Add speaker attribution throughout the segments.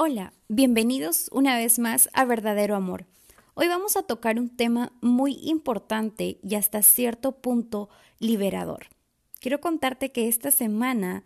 Speaker 1: Hola, bienvenidos una vez más a Verdadero Amor. Hoy vamos a tocar un tema muy importante y hasta cierto punto liberador. Quiero contarte que esta semana,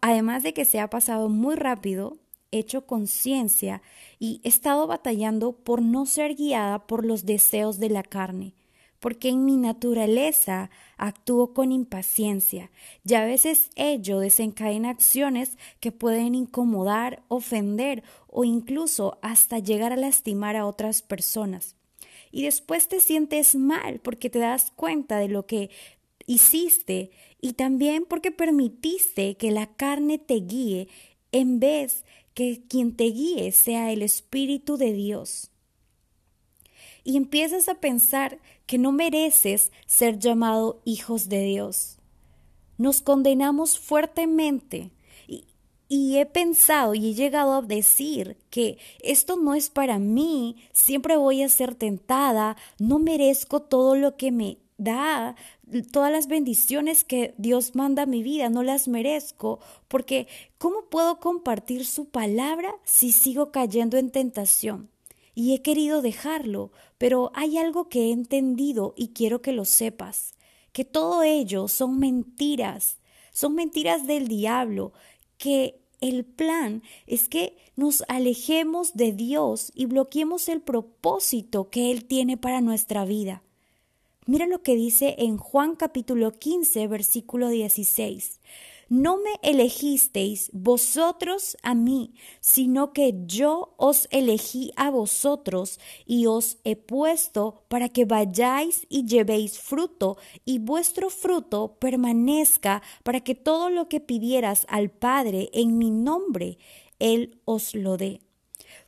Speaker 1: además de que se ha pasado muy rápido, he hecho conciencia y he estado batallando por no ser guiada por los deseos de la carne porque en mi naturaleza actúo con impaciencia y a veces ello desencadena acciones que pueden incomodar, ofender o incluso hasta llegar a lastimar a otras personas. Y después te sientes mal porque te das cuenta de lo que hiciste y también porque permitiste que la carne te guíe en vez que quien te guíe sea el Espíritu de Dios y empiezas a pensar que no mereces ser llamado hijos de Dios. Nos condenamos fuertemente y, he pensado y he llegado a decir que esto no es para mí, siempre voy a ser tentada, no merezco todo lo que me da, todas las bendiciones que Dios manda a mi vida, no las merezco, porque ¿cómo puedo compartir su palabra si sigo cayendo en tentación? Y he querido dejarlo, pero hay algo que he entendido y quiero que lo sepas, que todo ello son mentiras, son mentiras del diablo, que el plan es que nos alejemos de Dios y bloqueemos el propósito que Él tiene para nuestra vida. Mira lo que dice en Juan capítulo 15, versículo 16. No me elegisteis vosotros a mí, sino que yo os elegí a vosotros y os he puesto para que vayáis y llevéis fruto, y vuestro fruto permanezca, para que todo lo que pidieras al Padre en mi nombre, Él os lo dé.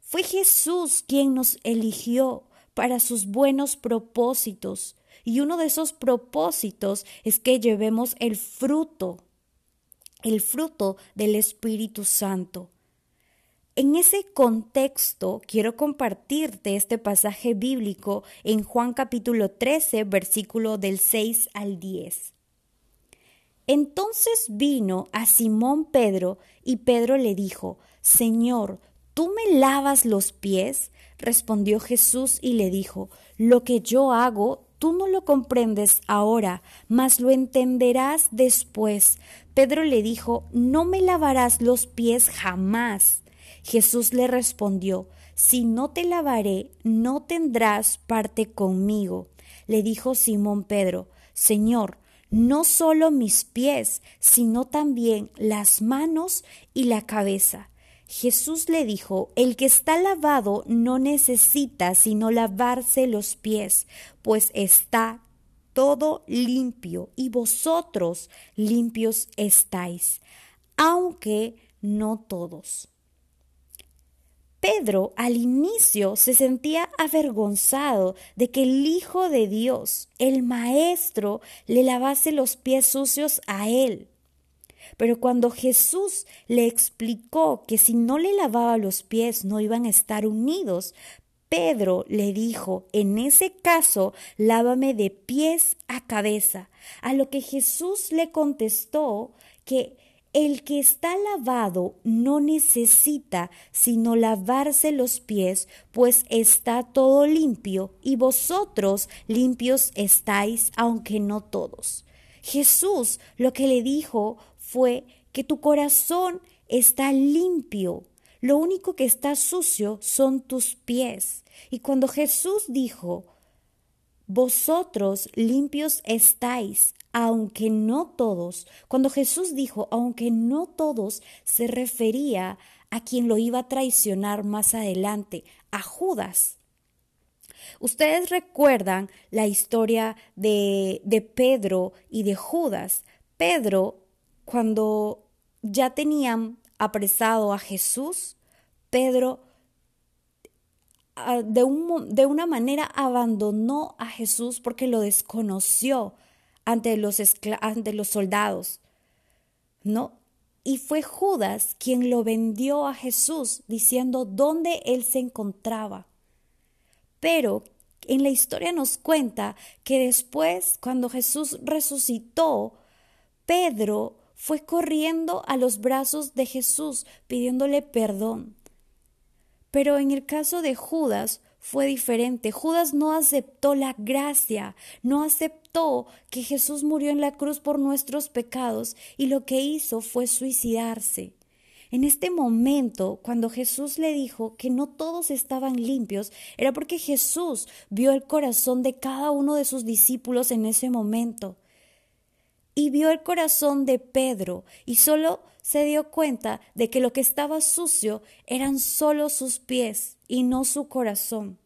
Speaker 1: Fue Jesús quien nos eligió para sus buenos propósitos, y uno de esos propósitos es que llevemos el fruto el fruto del Espíritu Santo. En ese contexto quiero compartirte este pasaje bíblico en Juan capítulo 13, versículo del 6 al 10. Entonces vino a Simón Pedro y Pedro le dijo, Señor, ¿tú me lavas los pies? Respondió Jesús y le dijo, Lo que yo hago Tú no lo comprendes ahora, mas lo entenderás después. Pedro le dijo, No me lavarás los pies jamás. Jesús le respondió, Si no te lavaré, no tendrás parte conmigo. Le dijo Simón Pedro, Señor, no solo mis pies, sino también las manos y la cabeza. Jesús le dijo, el que está lavado no necesita sino lavarse los pies, pues está todo limpio y vosotros limpios estáis, aunque no todos. Pedro al inicio se sentía avergonzado de que el Hijo de Dios, el Maestro, le lavase los pies sucios a él. Pero cuando Jesús le explicó que si no le lavaba los pies no iban a estar unidos, Pedro le dijo, en ese caso, lávame de pies a cabeza. A lo que Jesús le contestó que el que está lavado no necesita sino lavarse los pies, pues está todo limpio, y vosotros limpios estáis, aunque no todos. Jesús lo que le dijo fue que tu corazón está limpio. Lo único que está sucio son tus pies. Y cuando Jesús dijo, vosotros limpios estáis, aunque no todos, cuando Jesús dijo, aunque no todos, se refería a quien lo iba a traicionar más adelante, a Judas. Ustedes recuerdan la historia de, de Pedro y de Judas. Pedro cuando ya tenían apresado a Jesús, Pedro ah, de, de, una manera abandonó a Jesús porque lo desconoció ante los, ante los soldados, ¿no? Y fue Judas quien lo vendió a Jesús diciendo dónde él se encontraba. Pero en la historia nos cuenta que después, cuando Jesús resucitó, Pedro fue corriendo a los brazos de Jesús pidiéndole perdón. Pero en el caso de Judas fue diferente. Judas no aceptó la gracia, no aceptó que Jesús murió en la cruz por nuestros pecados y lo que hizo fue suicidarse. En este momento, cuando Jesús le dijo que no todos estaban limpios, era porque Jesús vio el corazón de cada uno de sus discípulos en ese momento. Y vio el corazón de Pedro y solo se dio cuenta de que lo que estaba sucio eran solo sus pies y no su corazón.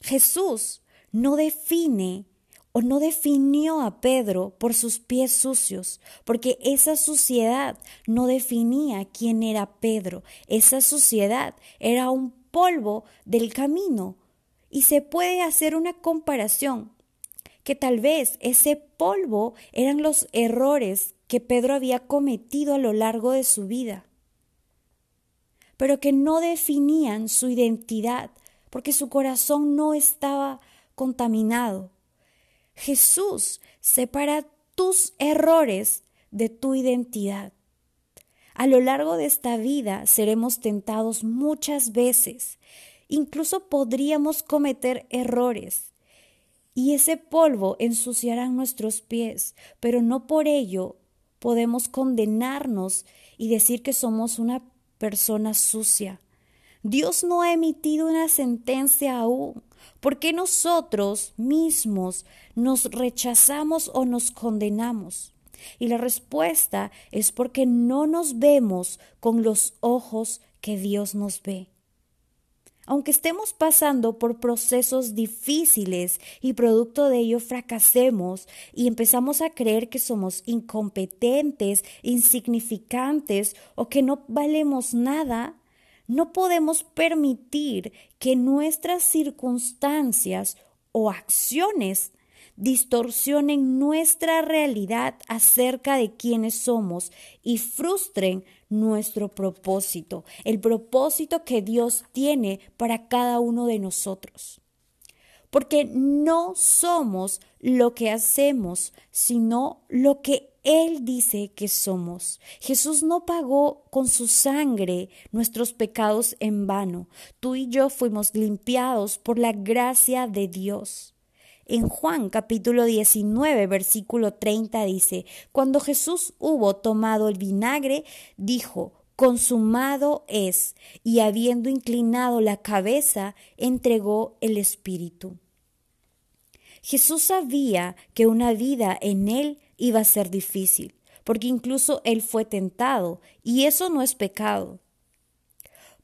Speaker 1: Jesús no define o no definió a Pedro por sus pies sucios, porque esa suciedad no definía quién era Pedro, esa suciedad era un polvo del camino. Y se puede hacer una comparación, que tal vez ese polvo eran los errores que Pedro había cometido a lo largo de su vida, pero que no definían su identidad, porque su corazón no estaba contaminado. Jesús separa tus errores de tu identidad. A lo largo de esta vida seremos tentados muchas veces. Incluso podríamos cometer errores. Y ese polvo ensuciará nuestros pies, pero no por ello podemos condenarnos y decir que somos una persona sucia. Dios no ha emitido una sentencia aún. ¿Por qué nosotros mismos nos rechazamos o nos condenamos? Y la respuesta es porque no nos vemos con los ojos que Dios nos ve. Aunque estemos pasando por procesos difíciles y producto de ello fracasemos y empezamos a creer que somos incompetentes, insignificantes o que no valemos nada, no podemos permitir que nuestras circunstancias o acciones distorsionen nuestra realidad acerca de quiénes somos y frustren nuestro propósito, el propósito que Dios tiene para cada uno de nosotros. Porque no somos lo que hacemos, sino lo que él dice que somos. Jesús no pagó con su sangre nuestros pecados en vano. Tú y yo fuimos limpiados por la gracia de Dios. En Juan capítulo 19 versículo 30 dice, Cuando Jesús hubo tomado el vinagre, dijo, consumado es, y habiendo inclinado la cabeza, entregó el Espíritu. Jesús sabía que una vida en Él iba a ser difícil, porque incluso Él fue tentado, y eso no es pecado.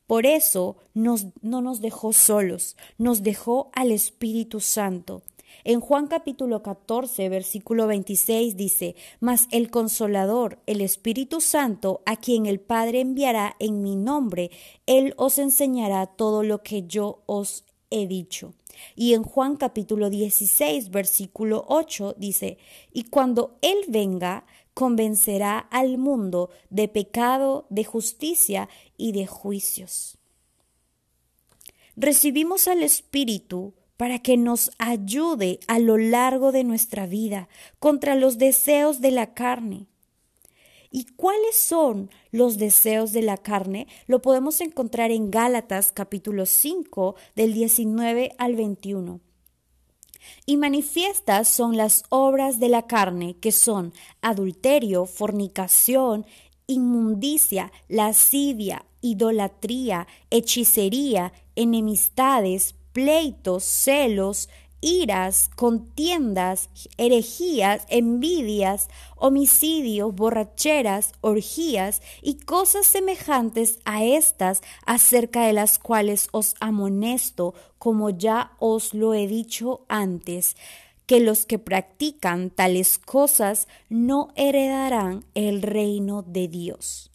Speaker 1: Por eso nos, no nos dejó solos, nos dejó al Espíritu Santo. En Juan capítulo 14, versículo 26 dice, Mas el consolador, el Espíritu Santo, a quien el Padre enviará en mi nombre, Él os enseñará todo lo que yo os he dicho. Y en Juan capítulo 16, versículo 8 dice, y cuando Él venga, convencerá al mundo de pecado, de justicia y de juicios. Recibimos al Espíritu para que nos ayude a lo largo de nuestra vida contra los deseos de la carne ¿Y cuáles son los deseos de la carne? Lo podemos encontrar en Gálatas capítulo 5 del 19 al 21. Y manifiestas son las obras de la carne, que son adulterio, fornicación, inmundicia, lascivia, idolatría, hechicería, enemistades, pleitos, celos, iras, contiendas, herejías, envidias, homicidios, borracheras, orgías y cosas semejantes a estas, acerca de las cuales os amonesto, como ya os lo he dicho antes, que los que practican tales cosas no heredarán el reino de Dios.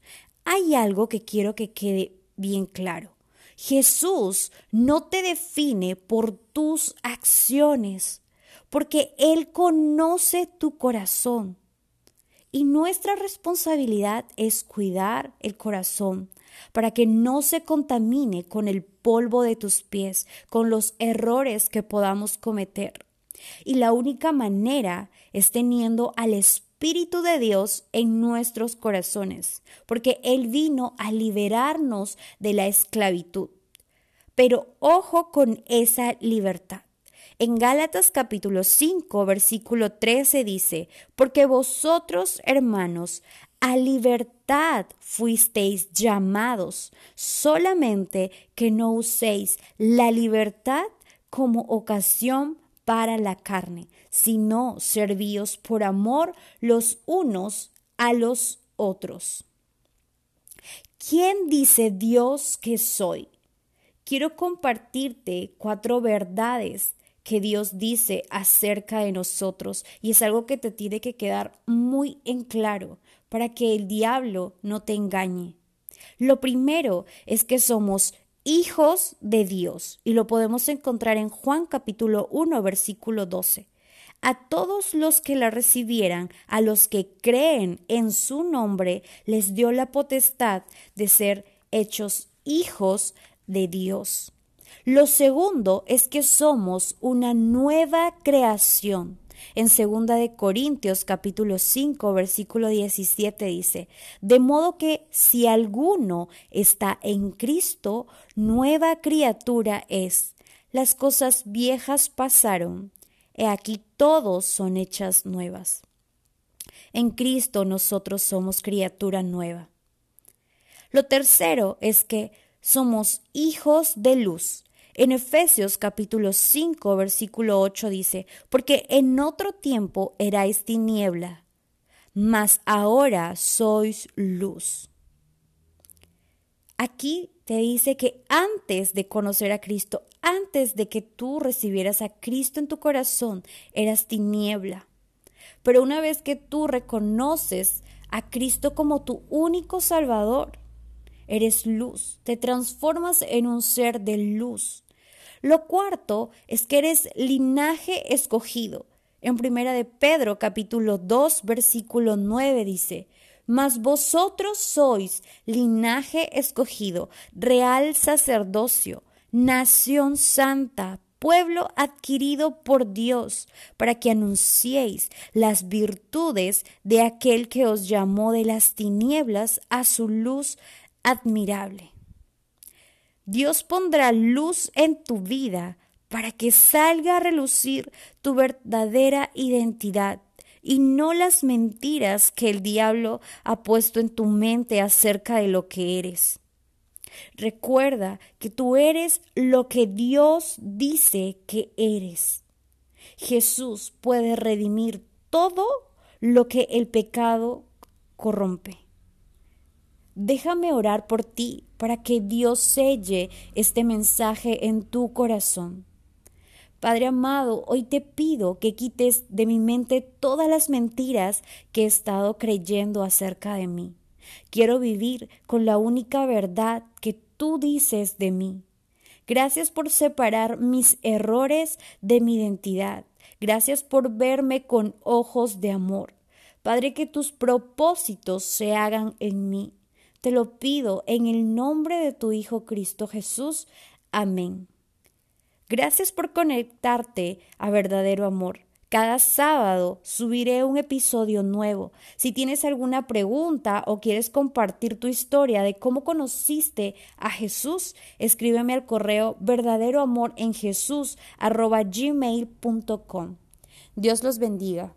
Speaker 1: Hay algo que quiero que quede bien claro. Jesús no te define por tus acciones, porque Él conoce tu corazón. Y nuestra responsabilidad es cuidar el corazón para que no se contamine con el polvo de tus pies, con los errores que podamos cometer. Y la única manera es teniendo al Espíritu Espíritu de Dios en nuestros corazones, porque Él vino a liberarnos de la esclavitud. Pero ojo con esa libertad. En Gálatas capítulo 5, versículo 13 dice, porque vosotros, hermanos, a libertad fuisteis llamados, solamente que no uséis la libertad como ocasión para la carne, sino servíos por amor los unos a los otros. ¿Quién dice Dios que soy? Quiero compartirte cuatro verdades que Dios dice acerca de nosotros y es algo que te tiene que quedar muy en claro para que el diablo no te engañe. Lo primero es que somos hijos de Dios y lo podemos encontrar en Juan capítulo 1 versículo 12. A todos los que la recibieran, a los que creen en su nombre, les dio la potestad de ser hechos hijos de Dios. Lo segundo es que somos una nueva creación. En segunda de Corintios capítulo 5 versículo 17 dice, de modo que si alguno está en Cristo, nueva criatura es. Las cosas viejas pasaron, he aquí todos son hechas nuevas. En Cristo nosotros somos criatura nueva. Lo tercero es que somos hijos de luz. En Efesios capítulo 5 versículo 8 dice, porque en otro tiempo erais tiniebla, mas ahora sois luz. Aquí te dice que antes de conocer a Cristo, antes de que tú recibieras a Cristo en tu corazón, eras tiniebla. Pero una vez que tú reconoces a Cristo como tu único Salvador, eres luz, te transformas en un ser de luz. Lo cuarto es que eres linaje escogido. En primera de Pedro capítulo 2 versículo 9 dice, mas vosotros sois linaje escogido, real sacerdocio, nación santa, pueblo adquirido por Dios, para que anunciéis las virtudes de aquel que os llamó de las tinieblas a su luz admirable. Dios pondrá luz en tu vida para que salga a relucir tu verdadera identidad y no las mentiras que el diablo ha puesto en tu mente acerca de lo que eres. Recuerda que tú eres lo que Dios dice que eres. Jesús puede redimir todo lo que el pecado corrompe. Déjame orar por ti para que Dios selle este mensaje en tu corazón. Padre amado, hoy te pido que quites de mi mente todas las mentiras que he estado creyendo acerca de mí. Quiero vivir con la única verdad que tú dices de mí. Gracias por separar mis errores de mi identidad. Gracias por verme con ojos de amor. Padre, que tus propósitos se hagan en mí. Te lo pido en el nombre de tu Hijo Cristo Jesús. Amén. Gracias por conectarte a verdadero amor. Cada sábado subiré un episodio nuevo. Si tienes alguna pregunta o quieres compartir tu historia de cómo conociste a Jesús, escríbeme al correo verdadero Dios los bendiga.